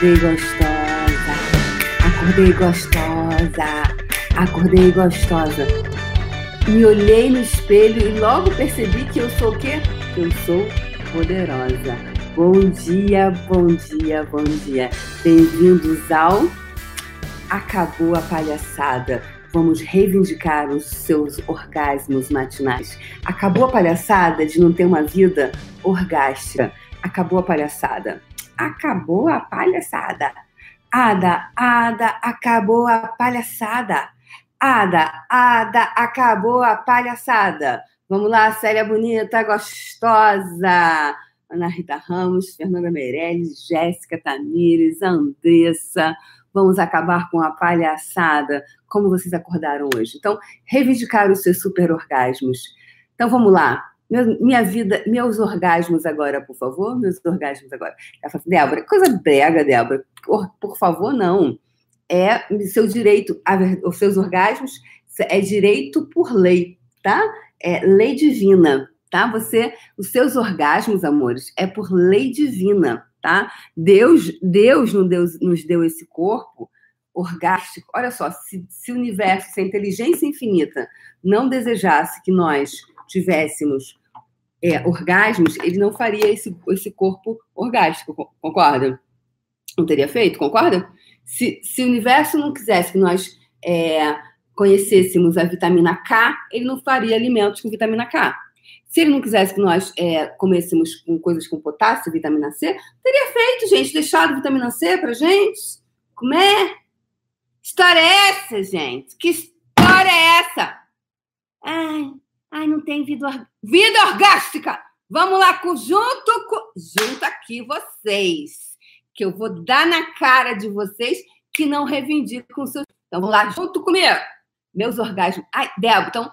Acordei gostosa, acordei gostosa, acordei gostosa. Me olhei no espelho e logo percebi que eu sou o quê? Eu sou poderosa. Bom dia, bom dia, bom dia. Bem-vindos ao Acabou a Palhaçada. Vamos reivindicar os seus orgasmos matinais. Acabou a palhaçada de não ter uma vida orgástica. Acabou a palhaçada acabou a palhaçada. Ada, Ada, acabou a palhaçada. Ada, Ada, acabou a palhaçada. Vamos lá, Célia Bonita, gostosa. Ana Rita Ramos, Fernanda Meirelles, Jéssica Tamires, Andressa. Vamos acabar com a palhaçada. Como vocês acordaram hoje? Então, reivindicar os seus super orgasmos. Então, vamos lá minha vida, meus orgasmos agora, por favor, meus orgasmos agora. Ela fala assim, Débora, coisa brega, Débora. Por, por favor, não. É seu direito, a, os seus orgasmos é direito por lei, tá? É lei divina, tá? Você, os seus orgasmos, amores, é por lei divina, tá? Deus, Deus nos deu, nos deu esse corpo orgástico. Olha só, se, se o universo, se a inteligência infinita não desejasse que nós tivéssemos é, orgasmos, ele não faria esse, esse corpo orgástico, concorda? Não teria feito, concorda? Se, se o universo não quisesse que nós é, conhecêssemos a vitamina K, ele não faria alimentos com vitamina K. Se ele não quisesse que nós é, comêssemos com coisas com potássio, vitamina C, teria feito, gente, deixado vitamina C pra gente comer. História é essa, gente? Que história é essa? Ai, Ai, não tem vida, or... vida orgástica. Vamos lá, com, junto, com, junto aqui vocês, que eu vou dar na cara de vocês que não reivindicam seus. Então, vamos lá, junto comigo. Meus orgasmos. Ai, Débora, então,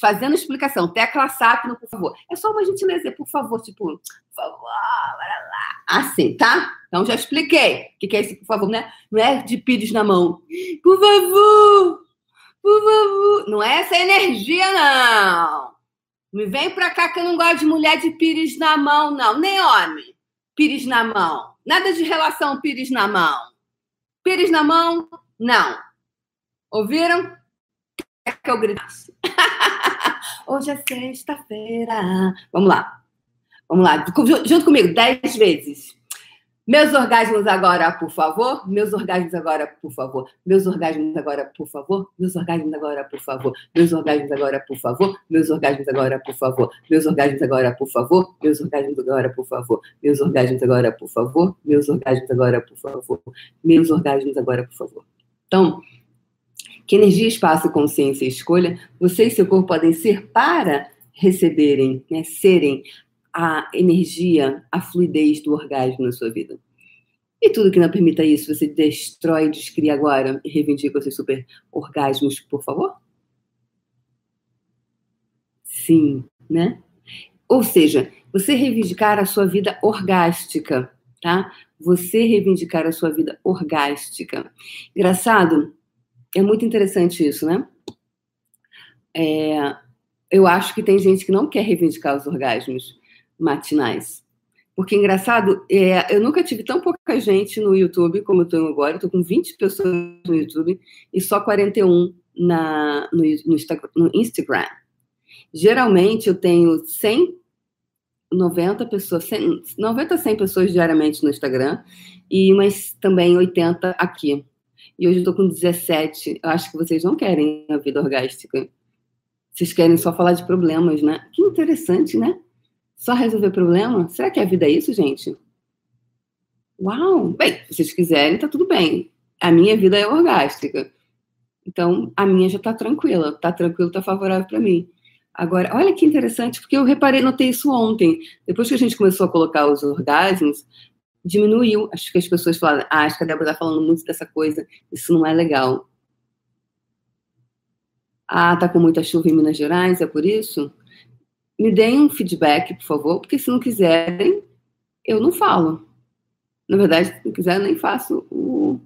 fazendo explicação, tecla SAP, por favor. É só uma gentileza, por favor, tipo, por favor, bora lá. Assim, tá? Então, já expliquei. O que é esse, por favor, né? Não é de pires na mão. Por favor. Não é essa energia, não. Me vem pra cá que eu não gosto de mulher de pires na mão, não. Nem homem. Pires na mão. Nada de relação pires na mão. Pires na mão, não. Ouviram? Quer que eu gritasse? Hoje é sexta-feira. Vamos lá. Vamos lá. Junto comigo, dez vezes. Meus orgasmos agora, por favor. Meus orgasmos agora, por favor. Meus orgasmos agora, por favor. Meus orgasmos agora, por favor. Meus orgasmos agora, por favor. Meus orgasmos agora, por favor. Meus orgasmos agora, por favor. Meus orgasmos agora, por favor. Meus orgasmos agora, por favor. Meus orgasmos agora, por favor. Meus orgasmos agora, por favor. Então, que energia, espaço, consciência e escolha você e seu corpo podem ser para receberem, né, serem a energia, a fluidez do orgasmo na sua vida. E tudo que não permita isso, você destrói, descria agora e reivindica seus super orgasmos, por favor? Sim, né? Ou seja, você reivindicar a sua vida orgástica, tá? Você reivindicar a sua vida orgástica. Engraçado, é muito interessante isso, né? É, eu acho que tem gente que não quer reivindicar os orgasmos matinais. Porque, engraçado, é, eu nunca tive tão pouca gente no YouTube como eu tenho agora. Estou com 20 pessoas no YouTube e só 41 na, no, no, Instagram. Geralmente, eu tenho 100, 90 pessoas, 100, 90 a 100 pessoas diariamente no Instagram e mas também 80 aqui. E hoje eu estou com 17. Eu acho que vocês não querem a vida orgástica. Vocês querem só falar de problemas, né? Que interessante, né? Só resolver problema? Será que a vida é isso, gente? Uau! Bem, se vocês quiserem, tá tudo bem. A minha vida é orgástica. Então, a minha já tá tranquila. Tá tranquilo, tá favorável para mim. Agora, olha que interessante, porque eu reparei, notei isso ontem. Depois que a gente começou a colocar os orgasmos, diminuiu. Acho que as pessoas falaram, ah, acho que a Débora tá falando muito dessa coisa, isso não é legal. Ah, tá com muita chuva em Minas Gerais, é por isso? Me deem um feedback, por favor, porque se não quiserem, eu não falo. Na verdade, se não quiser, eu nem faço o,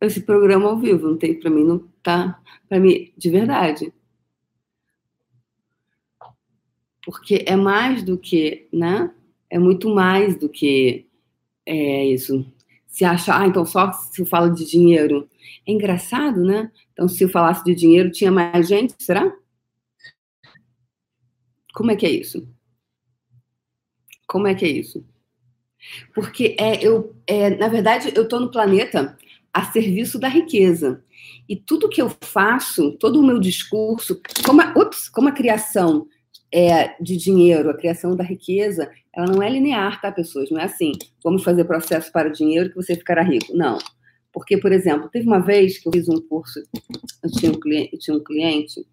esse programa ao vivo. Não tem para mim, não tá para mim de verdade. Porque é mais do que, né? É muito mais do que é, isso. se acha, ah, então só se eu falo de dinheiro. É engraçado, né? Então, se eu falasse de dinheiro, tinha mais gente, será? Como é que é isso? Como é que é isso? Porque é, eu, é, na verdade, eu estou no planeta a serviço da riqueza. E tudo que eu faço, todo o meu discurso, como a, ups, como a criação é, de dinheiro, a criação da riqueza, ela não é linear, tá, pessoas? Não é assim, vamos fazer processo para o dinheiro que você ficará rico. Não. Porque, por exemplo, teve uma vez que eu fiz um curso, eu tinha um cliente, tinha um cliente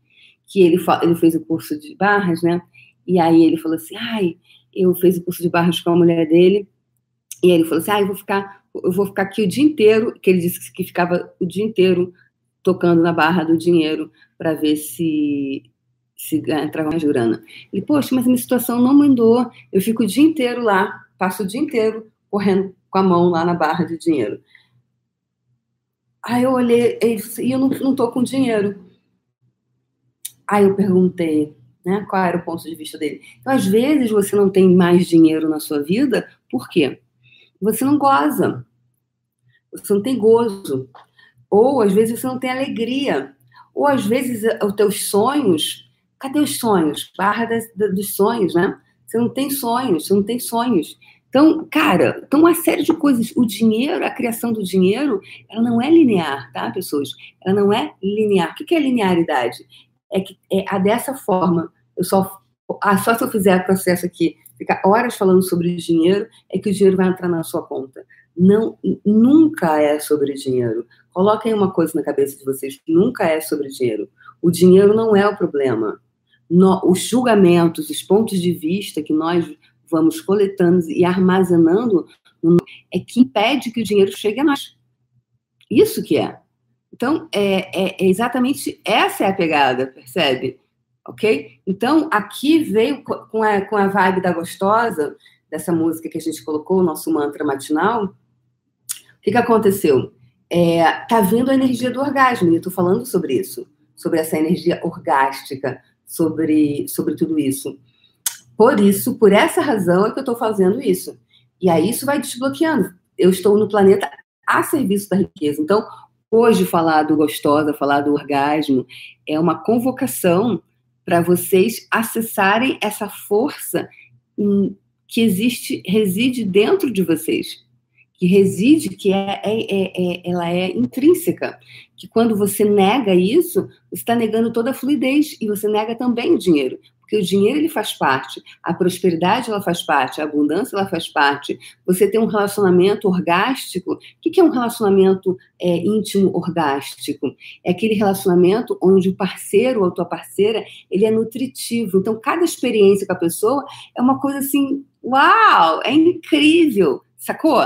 que ele, ele fez o curso de barras, né? E aí ele falou assim, ai, eu fiz o curso de barras com a mulher dele, e ele falou assim, ai, eu vou ficar, eu vou ficar aqui o dia inteiro, que ele disse que ficava o dia inteiro tocando na barra do dinheiro para ver se se entrava mais grana. Ele, poxa, mas minha situação não mudou. Eu fico o dia inteiro lá, passo o dia inteiro correndo com a mão lá na barra de dinheiro. Aí eu olhei e eu não, não tô com dinheiro. Aí eu perguntei, né, qual era o ponto de vista dele. Então, às vezes você não tem mais dinheiro na sua vida, por quê? Você não goza. Você não tem gozo. Ou às vezes você não tem alegria. Ou às vezes os teus sonhos Cadê os sonhos? Barra das, dos sonhos, né? Você não tem sonhos, você não tem sonhos. Então, cara, então uma série de coisas. O dinheiro, a criação do dinheiro, ela não é linear, tá, pessoas? Ela não é linear. O que é linearidade? É que é a dessa forma. Eu só, só se eu fizer o processo aqui, ficar horas falando sobre dinheiro, é que o dinheiro vai entrar na sua conta. Não, nunca é sobre dinheiro. Coloquem uma coisa na cabeça de vocês: nunca é sobre dinheiro. O dinheiro não é o problema no, os julgamentos, os pontos de vista que nós vamos coletando e armazenando é que impede que o dinheiro chegue a nós. Isso que é. Então, é, é, é exatamente essa é a pegada, percebe? Ok? Então, aqui veio com a, com a vibe da gostosa, dessa música que a gente colocou, o nosso mantra matinal. O que, que aconteceu? É, tá vindo a energia do orgasmo, e eu tô falando sobre isso, sobre essa energia orgástica, sobre, sobre tudo isso. Por isso, por essa razão é que eu estou fazendo isso. E aí isso vai desbloqueando. Eu estou no planeta a serviço da riqueza. Então, hoje falar do gostosa, falar do orgasmo, é uma convocação para vocês acessarem essa força que existe, reside dentro de vocês que reside, que é, é, é, é, ela é intrínseca, que quando você nega isso, você está negando toda a fluidez e você nega também o dinheiro, o dinheiro ele faz parte, a prosperidade ela faz parte, a abundância ela faz parte. Você tem um relacionamento orgástico. O que é um relacionamento é, íntimo orgástico? É aquele relacionamento onde o parceiro ou a tua parceira ele é nutritivo. Então cada experiência com a pessoa é uma coisa assim, uau, é incrível, sacou?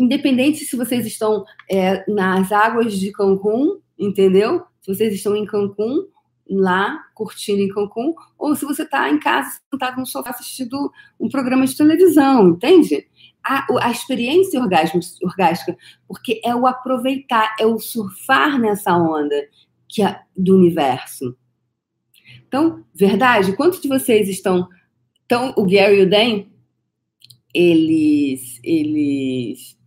independente se vocês estão é, nas águas de Cancún, entendeu? Se vocês estão em Cancún, lá, curtindo em Cancún, ou se você está em casa, sentado no sofá assistindo um programa de televisão, entende? A, a experiência orgástica, porque é o aproveitar, é o surfar nessa onda que é do universo. Então, verdade, quantos de vocês estão... Então, o Gary e o Dan, eles, eles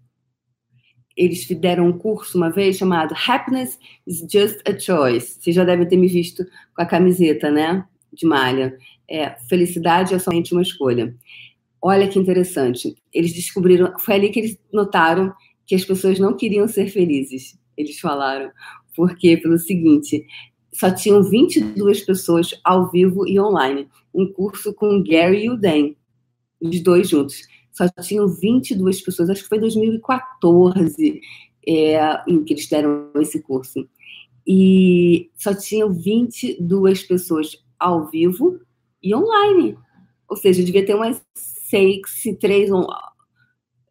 eles deram um curso uma vez chamado Happiness is Just a Choice. Você já deve ter me visto com a camiseta, né? De malha. É, felicidade é somente uma escolha. Olha que interessante. Eles descobriram, foi ali que eles notaram que as pessoas não queriam ser felizes. Eles falaram. Porque, pelo seguinte, só tinham 22 pessoas ao vivo e online. Um curso com Gary e o Dan, os dois juntos só tinham 22 pessoas, acho que foi em 2014 é, em que eles deram esse curso. E só tinham 22 pessoas ao vivo e online. Ou seja, devia ter umas seis, três.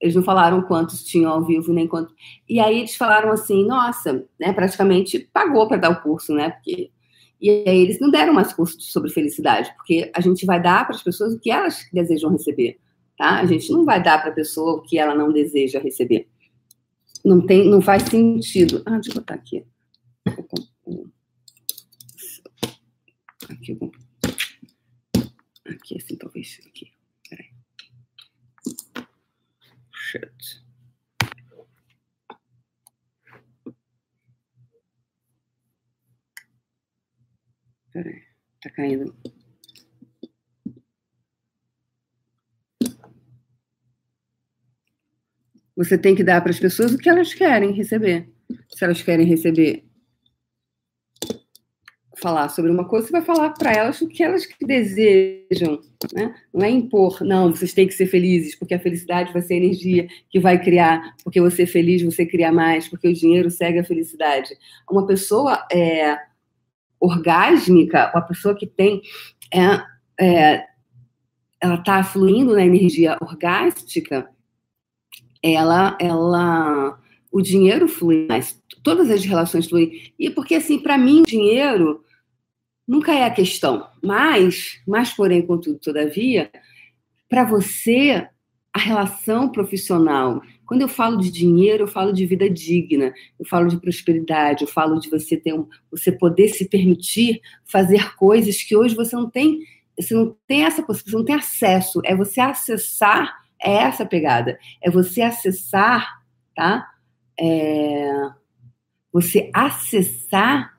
Eles não falaram quantos tinham ao vivo, nem quantos. E aí eles falaram assim: nossa, né, praticamente pagou para dar o curso, né? Porque e aí eles não deram mais curso sobre felicidade, porque a gente vai dar para as pessoas o que elas desejam receber tá? A gente não vai dar para a pessoa o que ela não deseja receber. Não tem, não faz sentido. Ah, deixa eu botar aqui. Aqui, aqui assim, talvez. Aqui. Peraí. Shit. Peraí, tá caindo. Você tem que dar para as pessoas o que elas querem receber. Se elas querem receber falar sobre uma coisa, você vai falar para elas o que elas desejam, né? Não é impor, não, vocês têm que ser felizes, porque a felicidade vai ser a energia que vai criar, porque você é feliz, você cria mais, porque o dinheiro segue a felicidade. Uma pessoa é, orgásmica, uma pessoa que tem é, é, ela está fluindo na energia orgástica, ela, ela, o dinheiro flui mais, todas as relações fluem. E porque assim, para mim, dinheiro nunca é a questão. Mas, mas porém, contudo, todavia, para você, a relação profissional, quando eu falo de dinheiro, eu falo de vida digna, eu falo de prosperidade, eu falo de você ter um, você poder se permitir fazer coisas que hoje você não tem, você não tem essa possibilidade, você não tem acesso, é você acessar, é essa pegada, é você acessar, tá? É, você acessar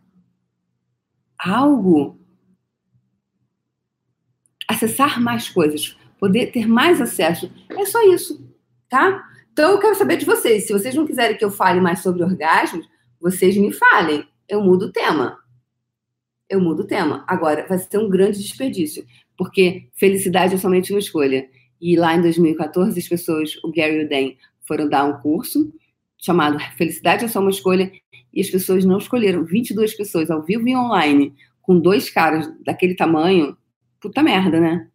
algo, acessar mais coisas, poder ter mais acesso. É só isso, tá? Então eu quero saber de vocês. Se vocês não quiserem que eu fale mais sobre orgasmos, vocês me falem. Eu mudo o tema. Eu mudo o tema. Agora, vai ser um grande desperdício, porque felicidade é somente uma escolha. E lá em 2014, as pessoas, o Gary o Dan, foram dar um curso chamado Felicidade é só uma escolha, e as pessoas não escolheram. 22 pessoas ao vivo e online, com dois caras daquele tamanho, puta merda, né?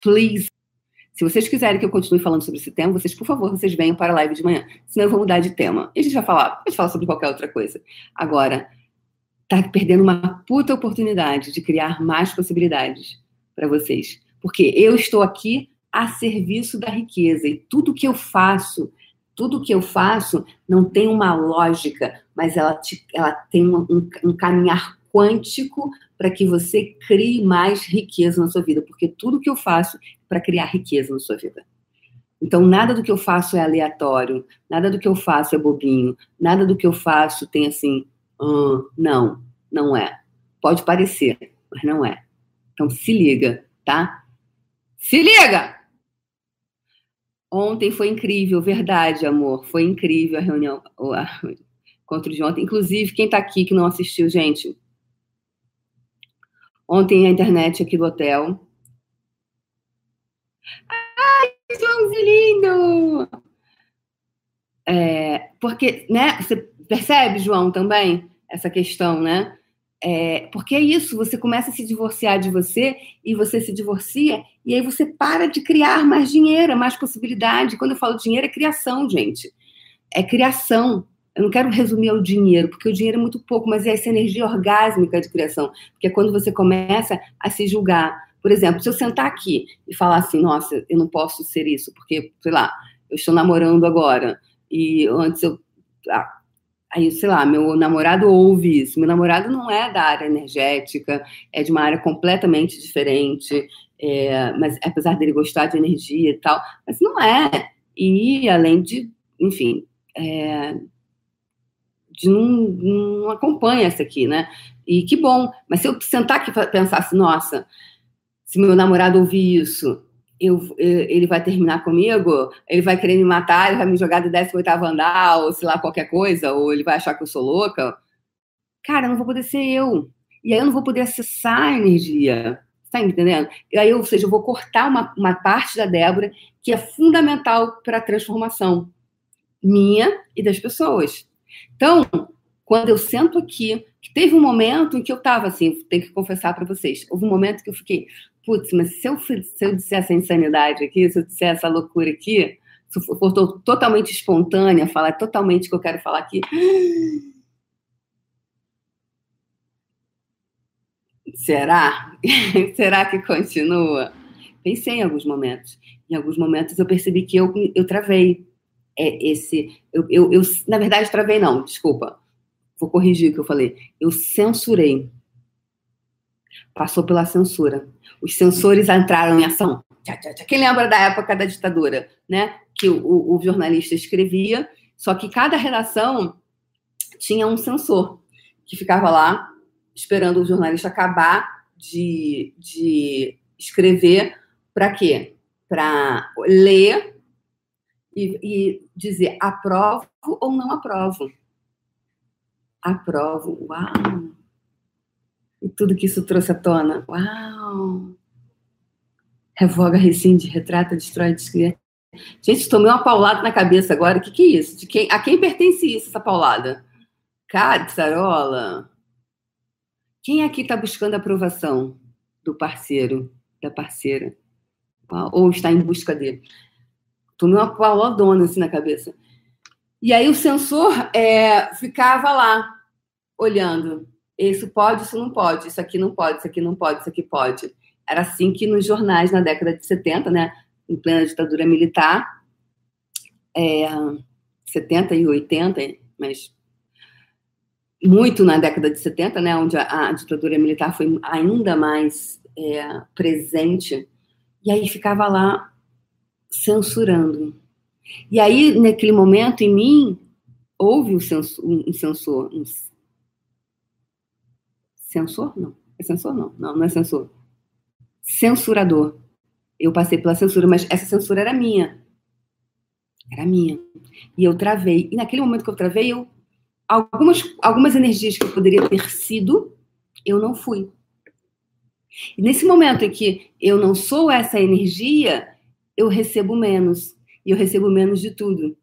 Please. Se vocês quiserem que eu continue falando sobre esse tema, vocês, por favor, vocês venham para a live de manhã. Senão eu vou mudar de tema. E a gente vai falar, pode falar sobre qualquer outra coisa. Agora, tá perdendo uma puta oportunidade de criar mais possibilidades para vocês. Porque eu estou aqui a serviço da riqueza e tudo que eu faço tudo que eu faço não tem uma lógica, mas ela, te, ela tem um, um, caminhar quântico para que você crie mais riqueza na sua vida, porque tudo que eu faço é para criar riqueza na sua vida. Então, nada do que eu faço é aleatório, nada do que eu faço é bobinho, nada do que eu faço tem assim, hum, não, não é. Pode parecer, mas não é. Então, se liga, tá? Se liga! Ontem foi incrível, verdade, amor. Foi incrível a reunião, a encontro de ontem. Inclusive, quem está aqui que não assistiu, gente. Ontem a internet aqui do hotel. Ai, Joãozinho lindo! É, porque, né, você percebe, João, também, essa questão, né? É, porque é isso, você começa a se divorciar de você e você se divorcia e aí você para de criar mais dinheiro, mais possibilidade. Quando eu falo dinheiro, é criação, gente. É criação. Eu não quero resumir ao dinheiro, porque o dinheiro é muito pouco, mas é essa energia orgásmica de criação. Porque é quando você começa a se julgar. Por exemplo, se eu sentar aqui e falar assim, nossa, eu não posso ser isso, porque, sei lá, eu estou namorando agora, e antes eu. Ah, Aí, sei lá, meu namorado ouve isso. Meu namorado não é da área energética, é de uma área completamente diferente, é, mas apesar dele gostar de energia e tal, mas não é. E além de, enfim, é, de não, não acompanha essa aqui, né? E que bom. Mas se eu sentar aqui e pensar assim, nossa, se meu namorado ouvir isso, eu, ele vai terminar comigo, ele vai querer me matar, ele vai me jogar do 18 andar, ou sei lá, qualquer coisa, ou ele vai achar que eu sou louca. Cara, eu não vou poder ser eu. E aí eu não vou poder acessar a energia. Tá entendendo? E aí, ou seja, eu vou cortar uma, uma parte da Débora que é fundamental para a transformação minha e das pessoas. Então, quando eu sento aqui, teve um momento em que eu estava assim, tenho que confessar para vocês, houve um momento que eu fiquei, putz, mas se eu, se eu disser essa insanidade aqui, se eu disser essa loucura aqui, se for totalmente espontânea, falar totalmente o que eu quero falar aqui. Será? Será que continua? Pensei em alguns momentos. Em alguns momentos eu percebi que eu, eu travei. É, esse, eu, eu, eu, na verdade, travei não, desculpa. Vou corrigir o que eu falei. Eu censurei. Passou pela censura os sensores entraram em ação. Quem lembra da época da ditadura, né? Que o, o jornalista escrevia, só que cada redação tinha um sensor que ficava lá esperando o jornalista acabar de, de escrever para quê? Para ler e, e, dizer aprovo ou não aprovo. Aprovo, uau! E tudo que isso trouxe à tona, uau! Revoga, rescinde, retrata, destrói, descria. Gente, tomei uma paulada na cabeça agora. O que, que é isso? De quem, a quem pertence isso, essa paulada? Cara. Quem aqui está buscando a aprovação do parceiro, da parceira? Ou está em busca dele? Tomei uma pauladona assim na cabeça. E aí o sensor é, ficava lá, olhando. Isso pode, isso não pode, isso aqui não pode, isso aqui não pode, isso aqui pode. Era assim que nos jornais na década de 70, né, em plena ditadura militar, é, 70 e 80, mas muito na década de 70, né, onde a, a ditadura militar foi ainda mais é, presente, e aí ficava lá censurando. E aí, naquele momento, em mim, houve um censor, um censor, um censor? Não. É censor? Não. Não, não é censor censurador. Eu passei pela censura, mas essa censura era minha. Era minha. E eu travei. E naquele momento que eu travei, eu, algumas, algumas energias que eu poderia ter sido, eu não fui. E nesse momento em que eu não sou essa energia, eu recebo menos. E eu recebo menos de tudo.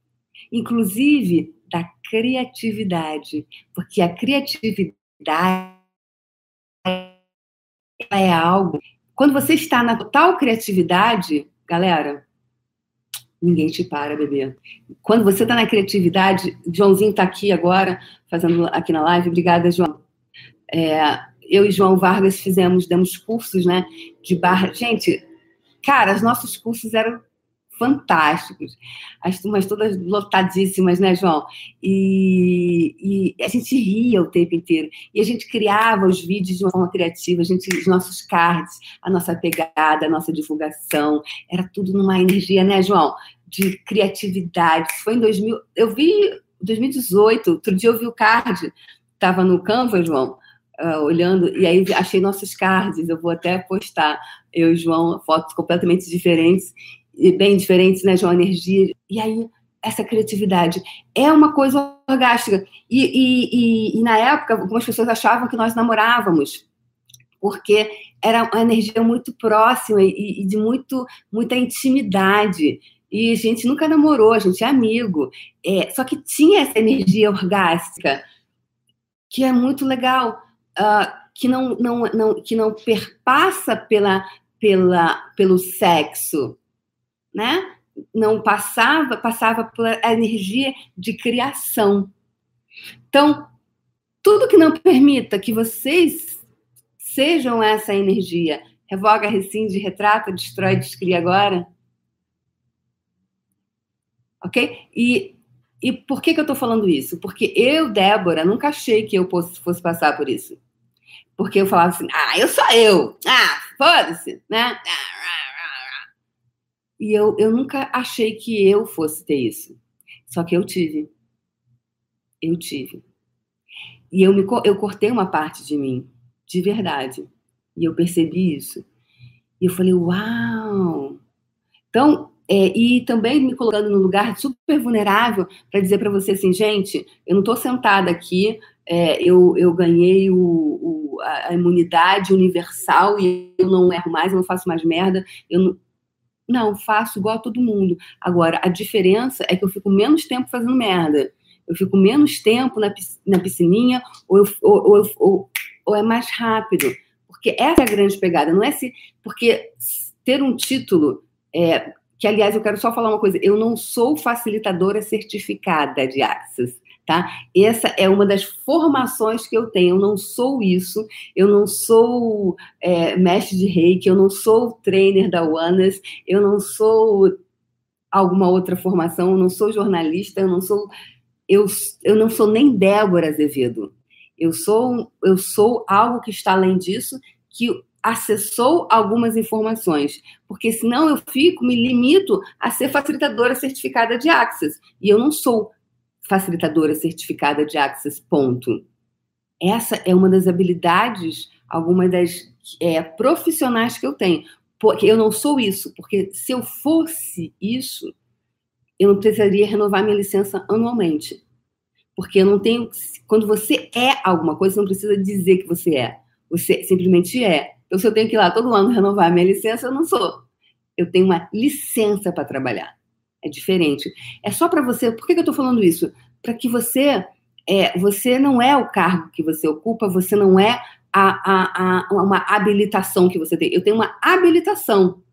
Inclusive da criatividade. Porque a criatividade é algo quando você está na total criatividade, galera, ninguém te para, bebê. Quando você está na criatividade, Joãozinho está aqui agora, fazendo aqui na live. Obrigada, João. É, eu e João Vargas fizemos, demos cursos, né, de barra. Gente, cara, os nossos cursos eram fantásticos. As turmas todas lotadíssimas, né, João? E, e, a gente ria o tempo inteiro. E a gente criava os vídeos de uma forma criativa, a gente, os nossos cards, a nossa pegada, a nossa divulgação. Era tudo numa energia, né, João? De criatividade. Foi em 2000. Eu vi 2018, outro dia eu vi o card, estava no Canva, João. Uh, olhando, e aí achei nossos cards, eu vou até postar, eu e João, fotos completamente diferentes, bem diferentes, né, João? Energia. E aí, essa criatividade é uma coisa orgástica. E, e, e, e, na época, algumas pessoas achavam que nós namorávamos, porque era uma energia muito próxima e, e de muito, muita intimidade. E a gente nunca namorou, a gente é amigo. É, só que tinha essa energia orgástica, que é muito legal, uh, que, não, não, não, que não perpassa pela, pela, pelo sexo, né? Não passava, passava pela energia de criação. Então, tudo que não permita que vocês sejam essa energia, revoga, rescinde, retrata, destrói, descria agora. Ok? E, e por que, que eu estou falando isso? Porque eu, Débora, nunca achei que eu fosse, fosse passar por isso. Porque eu falava assim, ah, eu sou eu. Ah, foda-se, né? Ah, e eu, eu nunca achei que eu fosse ter isso. Só que eu tive. Eu tive. E eu, me, eu cortei uma parte de mim, de verdade. E eu percebi isso. E eu falei, uau! Então, é, e também me colocando no lugar super vulnerável para dizer para você assim, gente, eu não estou sentada aqui, é, eu, eu ganhei o, o, a imunidade universal e eu não erro mais, eu não faço mais merda, eu não, não, faço igual a todo mundo. Agora, a diferença é que eu fico menos tempo fazendo merda. Eu fico menos tempo na, piscininha, ou, eu, ou, ou, ou, ou é mais rápido. Porque essa é a grande pegada. Não é se. Porque ter um título. É, que, aliás, eu quero só falar uma coisa: eu não sou facilitadora certificada de Access tá? Essa é uma das formações que eu tenho. Eu não sou isso, eu não sou é, mestre de reiki, eu não sou trainer da Oneness, eu não sou alguma outra formação, eu não sou jornalista, eu não sou eu, eu não sou nem Débora Azevedo. Eu sou eu sou algo que está além disso, que acessou algumas informações, porque senão eu fico, me limito a ser facilitadora certificada de Access, e eu não sou facilitadora certificada de Access, ponto. Essa é uma das habilidades, algumas das é, profissionais que eu tenho. Porque eu não sou isso, porque se eu fosse isso, eu não precisaria renovar minha licença anualmente. Porque eu não tenho. Quando você é alguma coisa, você não precisa dizer que você é. Você simplesmente é. Então, se eu tenho que ir lá todo ano renovar minha licença, eu não sou. Eu tenho uma licença para trabalhar. É diferente. É só para você. Por que, que eu estou falando isso? Para que você. É, você não é o cargo que você ocupa, você não é a, a, a, uma habilitação que você tem. Eu tenho uma habilitação.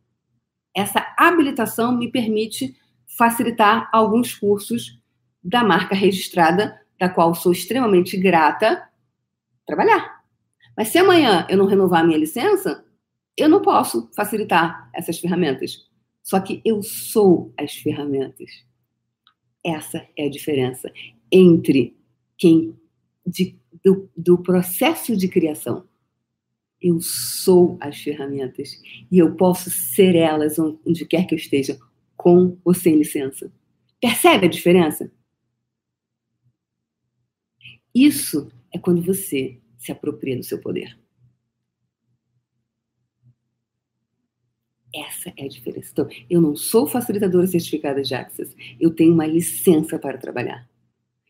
Essa habilitação me permite facilitar alguns cursos da marca registrada, da qual sou extremamente grata, trabalhar. Mas se amanhã eu não renovar a minha licença, eu não posso facilitar essas ferramentas. Só que eu sou as ferramentas. Essa é a diferença entre quem de, do, do processo de criação. Eu sou as ferramentas e eu posso ser elas onde quer que eu esteja, com ou sem licença. Percebe a diferença? Isso é quando você se apropria do seu poder. Essa é a diferença. Então, eu não sou facilitadora certificada de Access. Eu tenho uma licença para trabalhar.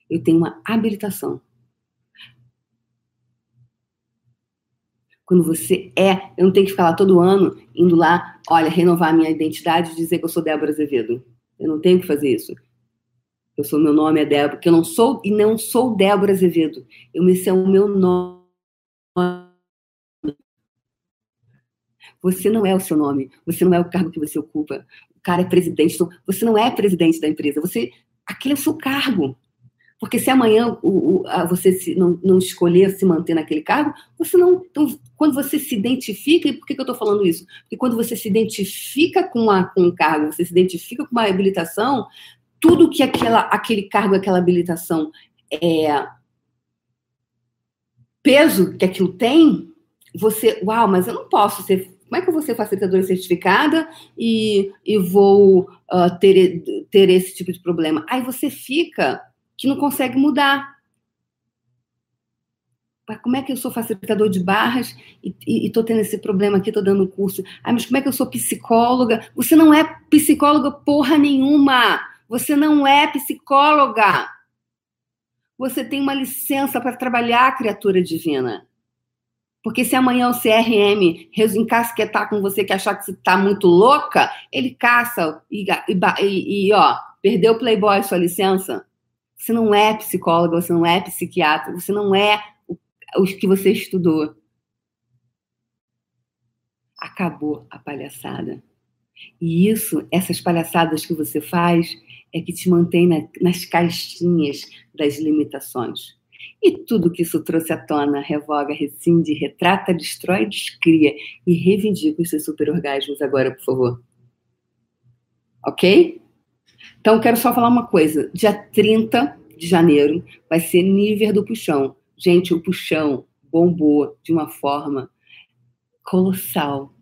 Eu tenho uma habilitação. Quando você é, eu não tenho que ficar lá todo ano indo lá, olha, renovar a minha identidade e dizer que eu sou Débora Azevedo. Eu não tenho que fazer isso. Eu sou, meu nome é Débora, porque eu não sou, e não sou Débora Azevedo. Eu me sei o meu nome. Você não é o seu nome, você não é o cargo que você ocupa. O cara é presidente, então você não é presidente da empresa, você, aquele é o seu cargo. Porque se amanhã o, o, você se, não, não, escolher se manter naquele cargo, você não. Então, quando você se identifica, e por que, que eu estou falando isso? Porque quando você se identifica com, a, com um cargo, você se identifica com uma habilitação, tudo que aquela, aquele cargo, aquela habilitação é peso que aquilo tem, você, uau, mas eu não posso ser. Como é que eu vou ser facilitadora certificada e, e vou uh, ter, ter esse tipo de problema? Aí você fica que não consegue mudar. Como é que eu sou facilitador de barras e estou tendo esse problema aqui, estou dando curso? Ah, mas como é que eu sou psicóloga? Você não é psicóloga porra nenhuma. Você não é psicóloga. Você tem uma licença para trabalhar criatura divina. Porque se amanhã o CRM encasquetar com você que achar que você está muito louca, ele caça e, e, e, ó, perdeu o Playboy sua licença. Você não é psicóloga, você não é psiquiatra, você não é o, o que você estudou. Acabou a palhaçada. E isso, essas palhaçadas que você faz, é que te mantém na, nas caixinhas das limitações. E tudo que isso trouxe à tona, revoga, rescinde, retrata, destrói, descria e reivindica os seus superorgasmos agora, por favor. Ok? Então, quero só falar uma coisa. Dia 30 de janeiro vai ser nível do puxão. Gente, o puxão bombou de uma forma colossal.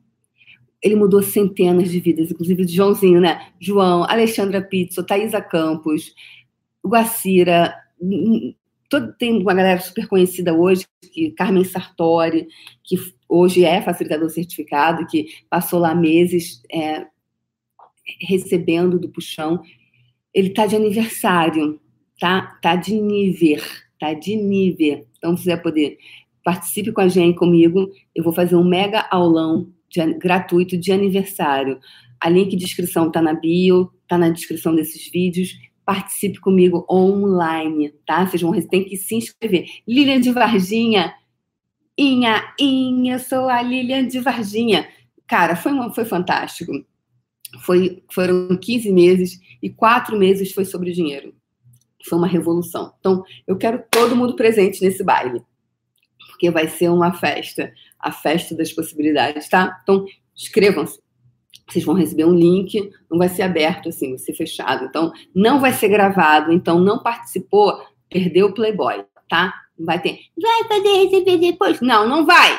Ele mudou centenas de vidas, inclusive de Joãozinho, né? João, Alexandra Pizzo, Thaisa Campos, Guacira, todo, tem uma galera super conhecida hoje, que Carmen Sartori, que hoje é facilitador certificado, que passou lá meses é, recebendo do puxão ele está de aniversário, tá? Tá de nível, tá de nível. Então, se quiser poder, participe com a gente, comigo. Eu vou fazer um mega aulão de, gratuito de aniversário. A link de inscrição tá na bio, tá na descrição desses vídeos. Participe comigo online, tá? Vocês vão ter que se inscrever. Lilian de Varginha, Inha, Inha, sou a Lilian de Varginha. Cara, foi, uma, foi fantástico. Foi, foram 15 meses e quatro meses foi sobre dinheiro. Foi uma revolução. Então, eu quero todo mundo presente nesse baile, porque vai ser uma festa, a festa das possibilidades, tá? Então, inscrevam-se. Vocês vão receber um link, não vai ser aberto assim, vai ser fechado. Então, não vai ser gravado. Então, não participou, perdeu o Playboy, tá? Não vai ter. Vai poder receber depois? Não, não vai.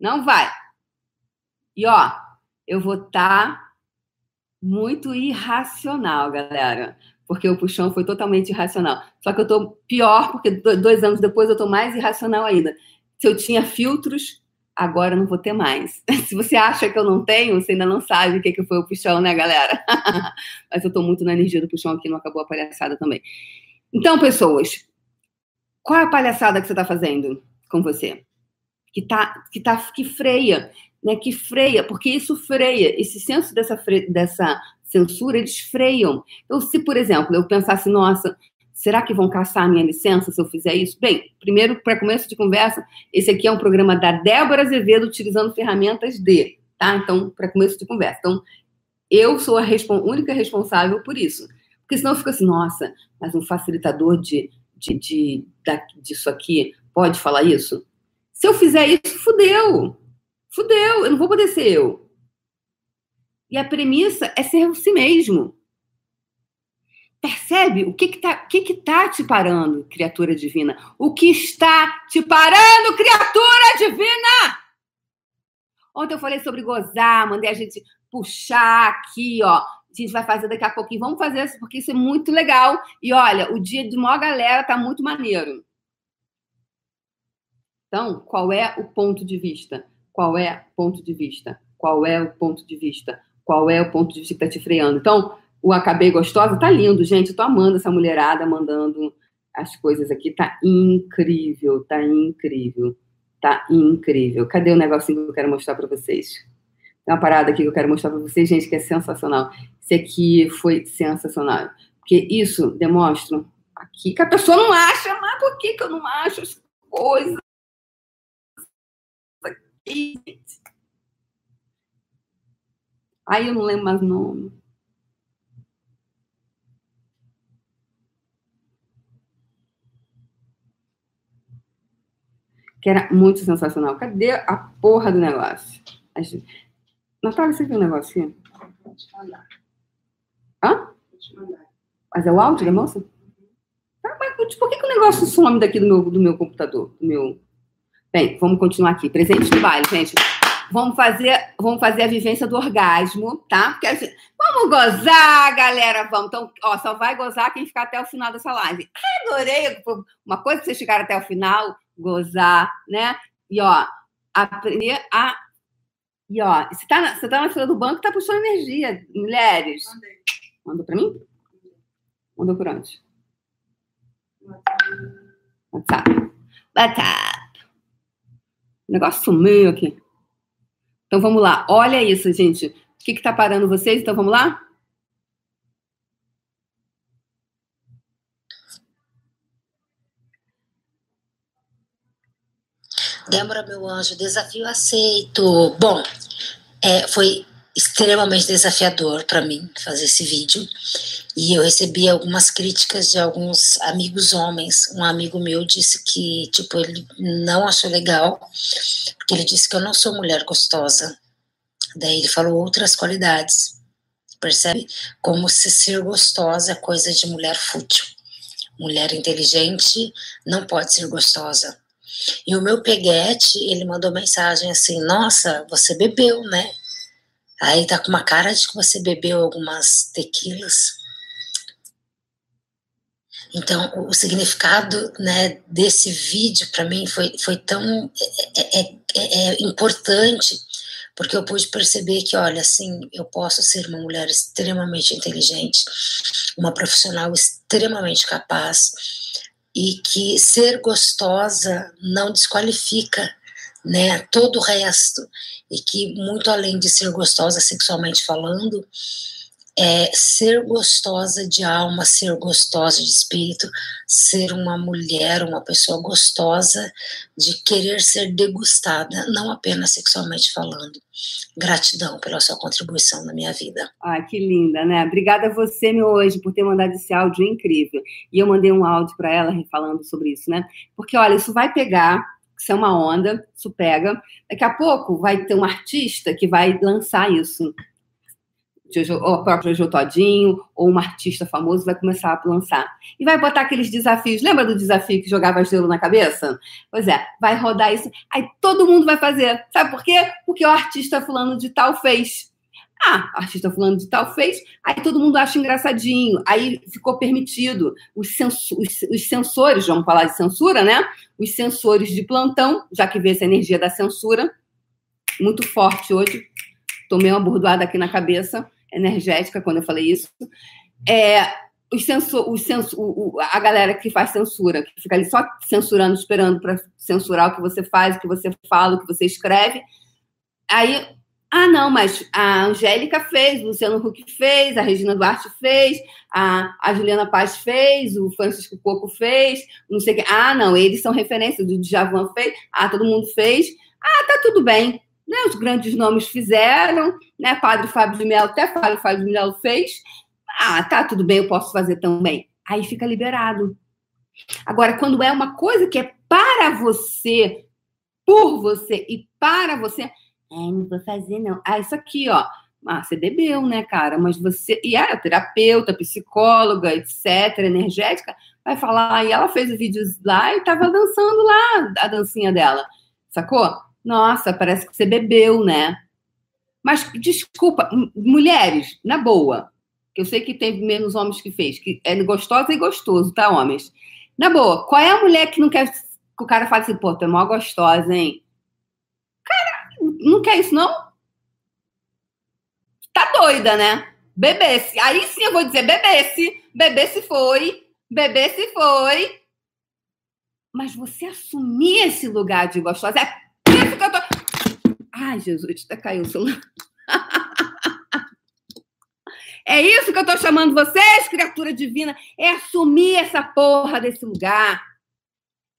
Não vai. E ó, eu vou estar tá muito irracional, galera. porque o puxão foi totalmente irracional. Só que eu tô pior, porque dois anos depois eu tô mais irracional ainda. Se eu tinha filtros, agora eu não vou ter mais. Se você acha que eu não tenho, você ainda não sabe o que, que foi o puxão, né, galera? Mas eu tô muito na energia do puxão aqui, não acabou a palhaçada também. Então, pessoas, qual é a palhaçada que você tá fazendo com você? Que tá, que tá, que freia, né? Que freia, porque isso freia, esse senso dessa, fre... dessa censura, eles freiam. Então, se, por exemplo, eu pensasse, nossa, será que vão caçar a minha licença se eu fizer isso? Bem, primeiro, para começo de conversa, esse aqui é um programa da Débora Azevedo utilizando ferramentas de, tá? Então, para começo de conversa. Então, eu sou a única responsável por isso. Porque senão fica assim, nossa, mas um facilitador de, de, de, da, disso aqui pode falar isso? Se eu fizer isso, fudeu. Fudeu, eu não vou poder ser eu. E a premissa é ser si mesmo. Percebe o que está que que tá te parando, criatura divina? O que está te parando, criatura divina? Ontem eu falei sobre gozar, mandei a gente puxar aqui, ó. A gente vai fazer daqui a pouquinho. Vamos fazer isso, porque isso é muito legal. E olha, o dia de maior galera tá muito maneiro. Então, qual é o ponto de vista? Qual é o ponto de vista? Qual é o ponto de vista? qual é o ponto de vista que está te freando. Então, o Acabei Gostosa tá lindo, gente. Tô amando essa mulherada mandando as coisas aqui. Tá incrível, tá incrível. Tá incrível. Cadê o negocinho que eu quero mostrar para vocês? Tem uma parada aqui que eu quero mostrar para vocês, gente, que é sensacional. Esse aqui foi sensacional. Porque isso demonstra aqui que a pessoa não acha, mas por que, que eu não acho as coisas? Aí eu não lembro mais o nome. Que era muito sensacional. Cadê a porra do negócio? Gente... Natália, você viu o negocinho? Vou te mandar. Hã? Vou te mandar. Mas é o áudio da moça? Ah, mas por que, que o negócio some daqui do meu, do meu computador? Do meu... Bem, vamos continuar aqui. Presente de baile, gente. Vamos fazer, vamos fazer a vivência do orgasmo, tá? Porque gente, vamos gozar, galera, vamos. Então, ó, só vai gozar quem ficar até o final dessa live. Adorei. Uma coisa que vocês chegaram até o final, gozar, né? E ó, aprender a e ó, você tá, na, você tá na fila do banco, tá puxando energia, mulheres. Mandei. Mandou para mim? Mandou por onde? WhatsApp. WhatsApp. Negócio sumiu aqui. Então vamos lá. Olha isso, gente. O que está parando vocês? Então vamos lá? Débora, meu anjo, desafio aceito. Bom, é, foi extremamente desafiador para mim fazer esse vídeo e eu recebi algumas críticas de alguns amigos homens. Um amigo meu disse que tipo ele não achou legal porque ele disse que eu não sou mulher gostosa. Daí ele falou outras qualidades. Percebe? Como se ser gostosa é coisa de mulher fútil. Mulher inteligente não pode ser gostosa. E o meu peguete, ele mandou mensagem assim: Nossa, você bebeu, né? Aí tá com uma cara de que você bebeu algumas tequilas. Então, o significado né, desse vídeo para mim foi, foi tão é, é, é, é, importante, porque eu pude perceber que, olha, assim, eu posso ser uma mulher extremamente inteligente, uma profissional extremamente capaz, e que ser gostosa não desqualifica né, todo o resto, e que muito além de ser gostosa sexualmente falando, é ser gostosa de alma, ser gostosa de espírito, ser uma mulher, uma pessoa gostosa de querer ser degustada, não apenas sexualmente falando. Gratidão pela sua contribuição na minha vida. Ah, que linda, né? Obrigada a você, meu hoje, por ter mandado esse áudio incrível. E eu mandei um áudio para ela falando sobre isso, né? Porque, olha, isso vai pegar isso é uma onda, isso pega. Daqui a pouco vai ter um artista que vai lançar isso. Jojo, ou o próprio Jojo Todinho, ou um artista famoso vai começar a lançar. E vai botar aqueles desafios. Lembra do desafio que jogava gelo na cabeça? Pois é, vai rodar isso. Aí todo mundo vai fazer. Sabe por quê? Porque o artista fulano de tal fez. Ah, artista fulano de tal fez, aí todo mundo acha engraçadinho, aí ficou permitido. Os, os, os sensores, vamos falar de censura, né? Os sensores de plantão, já que vê essa energia da censura, muito forte hoje. Tomei uma bordoada aqui na cabeça, energética, quando eu falei isso. É, os censor, os censor, o, a galera que faz censura, que fica ali só censurando, esperando para censurar o que você faz, o que você fala, o que você escreve. Aí, ah, não, mas a Angélica fez, o Luciano Huck fez, a Regina Duarte fez, a, a Juliana Paz fez, o Francisco Coco fez, não sei o que. Ah, não, eles são referências, o Djavan fez, ah, todo mundo fez. Ah, tá tudo bem. Né, os grandes nomes fizeram, né? Padre Fábio de Mello, até Padre Fábio de Mello fez. Ah, tá, tudo bem, eu posso fazer também. Aí fica liberado. Agora, quando é uma coisa que é para você, por você e para você, é, não vou fazer, não. Ah, isso aqui, ó. Ah, você bebeu, né, cara? Mas você. E a terapeuta, psicóloga, etc., energética, vai falar. E ela fez o vídeo lá e tava dançando lá a dancinha dela. Sacou? Nossa, parece que você bebeu, né? Mas, desculpa, mulheres, na boa, que eu sei que tem menos homens que fez, que é gostosa e gostoso, tá, homens? Na boa, qual é a mulher que não quer que o cara fale assim, pô, tu é mó gostosa, hein? Cara, não quer isso, não? Tá doida, né? Bebesse. Aí sim eu vou dizer, bebesse. Bebesse foi. Bebesse foi. Mas você assumir esse lugar de gostosa, é isso que eu tô... Ai, Jesus, até caiu o celular. É isso que eu tô chamando vocês, criatura divina. É assumir essa porra desse lugar.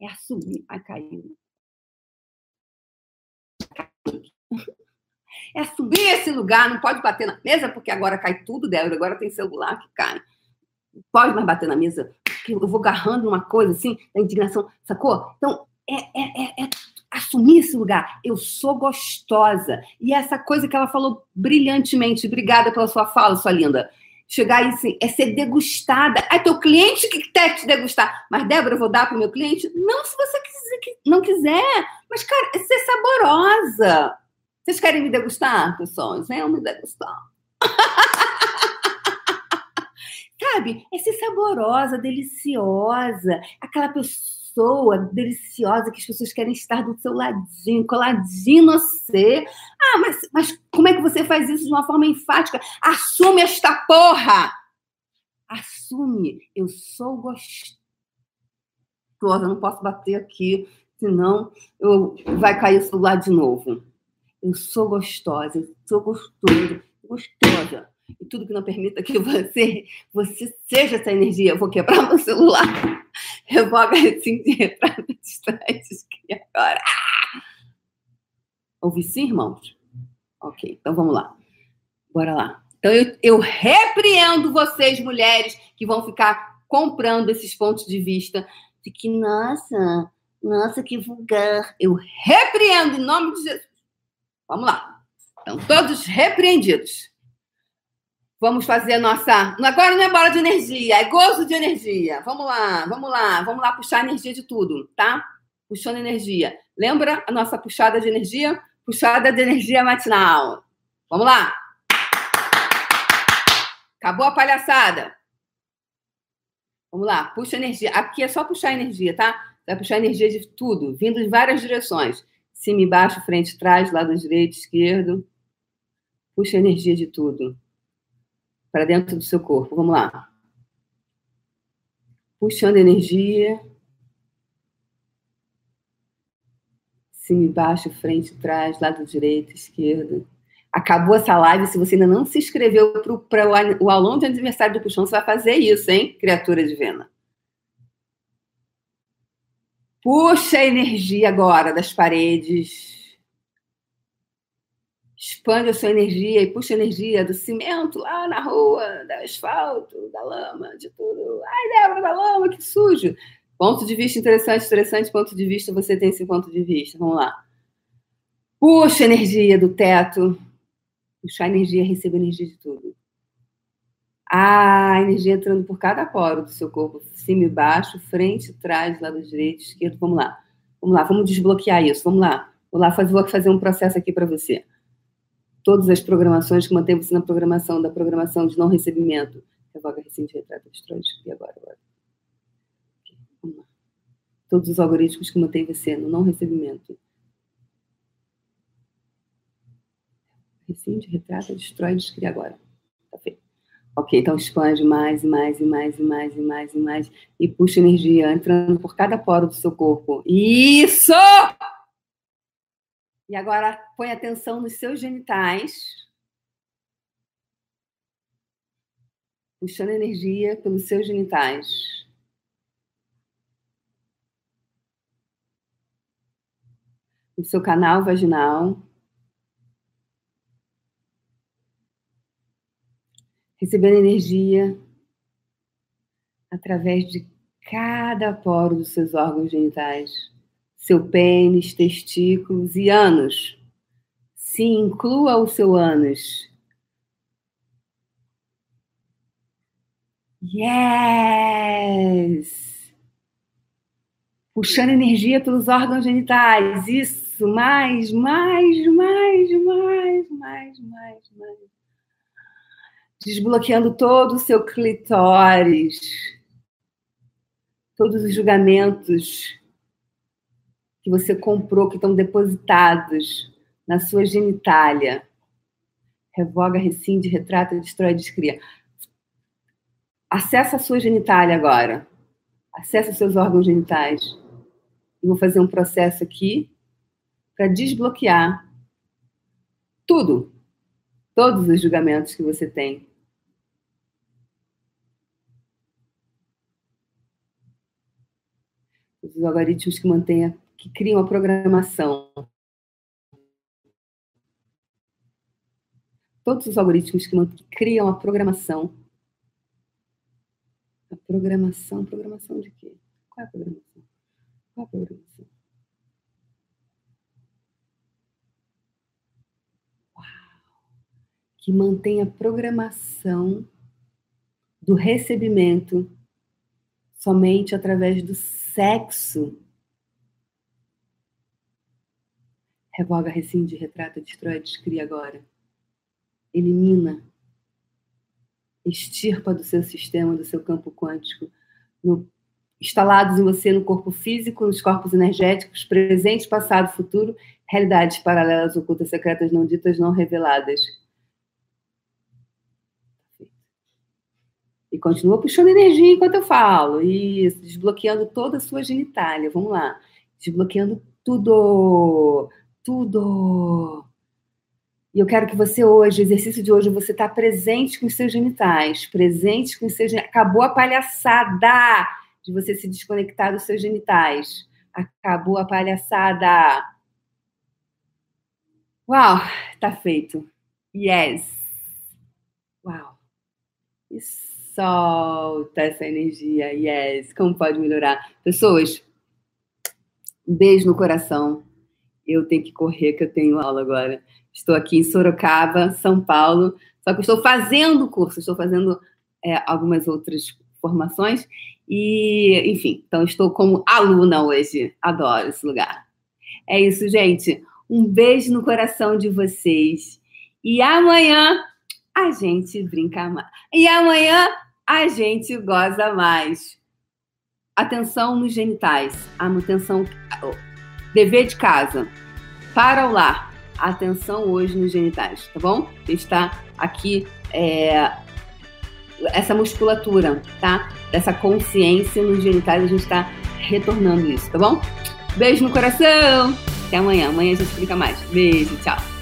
É assumir. Ai, caiu. É assumir esse lugar. Não pode bater na mesa, porque agora cai tudo, Débora. Agora tem celular que cai. Não pode mais bater na mesa. Eu vou agarrando uma coisa assim, da indignação, sacou? Então, é, é, é, é assumir esse lugar. Eu sou gostosa. E essa coisa que ela falou brilhantemente, obrigada pela sua fala, sua linda. Chegar aí assim, é ser degustada. É teu cliente que quer te degustar. Mas, Débora, eu vou dar para o meu cliente? Não, se você quiser, não quiser. Mas, cara, é ser saborosa. Vocês querem me degustar, pessoas? Venham me degustar. Sabe? É ser saborosa, deliciosa. Aquela pessoa pessoa deliciosa que as pessoas querem estar do seu ladinho, coladinho você. Ah, mas, mas como é que você faz isso de uma forma enfática? Assume esta porra! Assume, eu sou gostosa, não posso bater aqui, senão eu, vai cair o celular de novo. Eu sou gostosa, eu sou gostosa, gostosa. E tudo que não permita que você, você seja essa energia, eu vou quebrar meu celular. Eu vou assim para distantes que agora. Ouvi sim, irmãos? Ok, então vamos lá. Bora lá. Então eu, eu repreendo vocês, mulheres, que vão ficar comprando esses pontos de vista de que, nossa, nossa, que vulgar. Eu repreendo em nome de Jesus. Vamos lá. Então, todos repreendidos. Vamos fazer nossa. Agora não é bola de energia, é gozo de energia. Vamos lá, vamos lá, vamos lá puxar energia de tudo, tá? Puxando energia. Lembra a nossa puxada de energia? Puxada de energia matinal. Vamos lá. Acabou a palhaçada. Vamos lá, puxa energia. Aqui é só puxar energia, tá? Vai puxar energia de tudo, vindo de várias direções. Cima e baixo, frente, trás, lado direito, esquerdo. Puxa energia de tudo para dentro do seu corpo. Vamos lá. Puxando energia. Cima e baixo, frente, trás, lado direito, esquerdo. Acabou essa live. Se você ainda não se inscreveu para o aulão de aniversário do Puxão, você vai fazer isso, hein, criatura divina? Puxa a energia agora das paredes expande a sua energia e puxa a energia do cimento lá na rua, do asfalto, da lama, de tudo. Ai, Débora, da lama, que sujo. Ponto de vista interessante, interessante ponto de vista, você tem esse ponto de vista. Vamos lá. Puxa a energia do teto. Puxar a energia, receba energia de tudo. A energia entrando por cada poro do seu corpo, cima e baixo, frente, trás, lado direito, esquerdo. Vamos lá. Vamos lá, vamos desbloquear isso. Vamos lá. Vou lá fazer, vou fazer um processo aqui para você todas as programações que mantém você na programação, da programação de não recebimento. Revoga, recente, retrata, destrói, e agora, agora. Vamos lá. Todos os algoritmos que mantêm você no não recebimento. Rescinde, retrata, destrói, descria agora. Tá feito. Ok, então expande mais e mais e mais e mais e mais e mais e puxa energia entrando por cada poro do seu corpo. Isso! E agora põe atenção nos seus genitais. Puxando energia pelos seus genitais. No seu canal vaginal. Recebendo energia através de cada poro dos seus órgãos genitais seu pênis, testículos e ânus. Sim, inclua o seu ânus. Yes! Puxando energia pelos órgãos genitais. Isso, mais, mais, mais, mais, mais, mais, mais. Desbloqueando todo o seu clitóris. Todos os julgamentos que você comprou, que estão depositados na sua genitália. Revoga, rescinde, retrata, destrói, descria. Acessa a sua genitália agora. Acessa os seus órgãos genitais. Eu vou fazer um processo aqui para desbloquear tudo, todos os julgamentos que você tem. Os algoritmos que mantêm que criam a programação. Todos os algoritmos que criam a programação. A programação, programação de quê? Qual é a programação? Qual é a programação? Uau! Que mantém a programação do recebimento somente através do sexo Revoga, rescinde, retrata, destrói, descria agora. Elimina. Extirpa do seu sistema, do seu campo quântico, no, instalados em você no corpo físico, nos corpos energéticos, presente, passado, futuro, realidades paralelas, ocultas, secretas, não ditas, não reveladas. E continua puxando energia enquanto eu falo. Isso, desbloqueando toda a sua genitália. Vamos lá. Desbloqueando tudo tudo. E eu quero que você hoje, exercício de hoje, você está presente com os seus genitais, presente com os seus Acabou a palhaçada de você se desconectar dos seus genitais. Acabou a palhaçada. Uau, tá feito. Yes. Uau. E solta essa energia. Yes. Como pode melhorar? Pessoas, um beijo no coração eu tenho que correr, que eu tenho aula agora. Estou aqui em Sorocaba, São Paulo, só que estou fazendo curso, estou fazendo é, algumas outras formações e, enfim, então estou como aluna hoje. Adoro esse lugar. É isso, gente. Um beijo no coração de vocês. E amanhã a gente brinca mais. E amanhã a gente goza mais. Atenção nos genitais. Atenção Dever de casa. Para o lar. Atenção hoje nos genitais, tá bom? Está aqui é, essa musculatura, tá? Essa consciência nos genitais, a gente está retornando isso, tá bom? Beijo no coração. Até amanhã. Amanhã a gente explica mais. Beijo, tchau.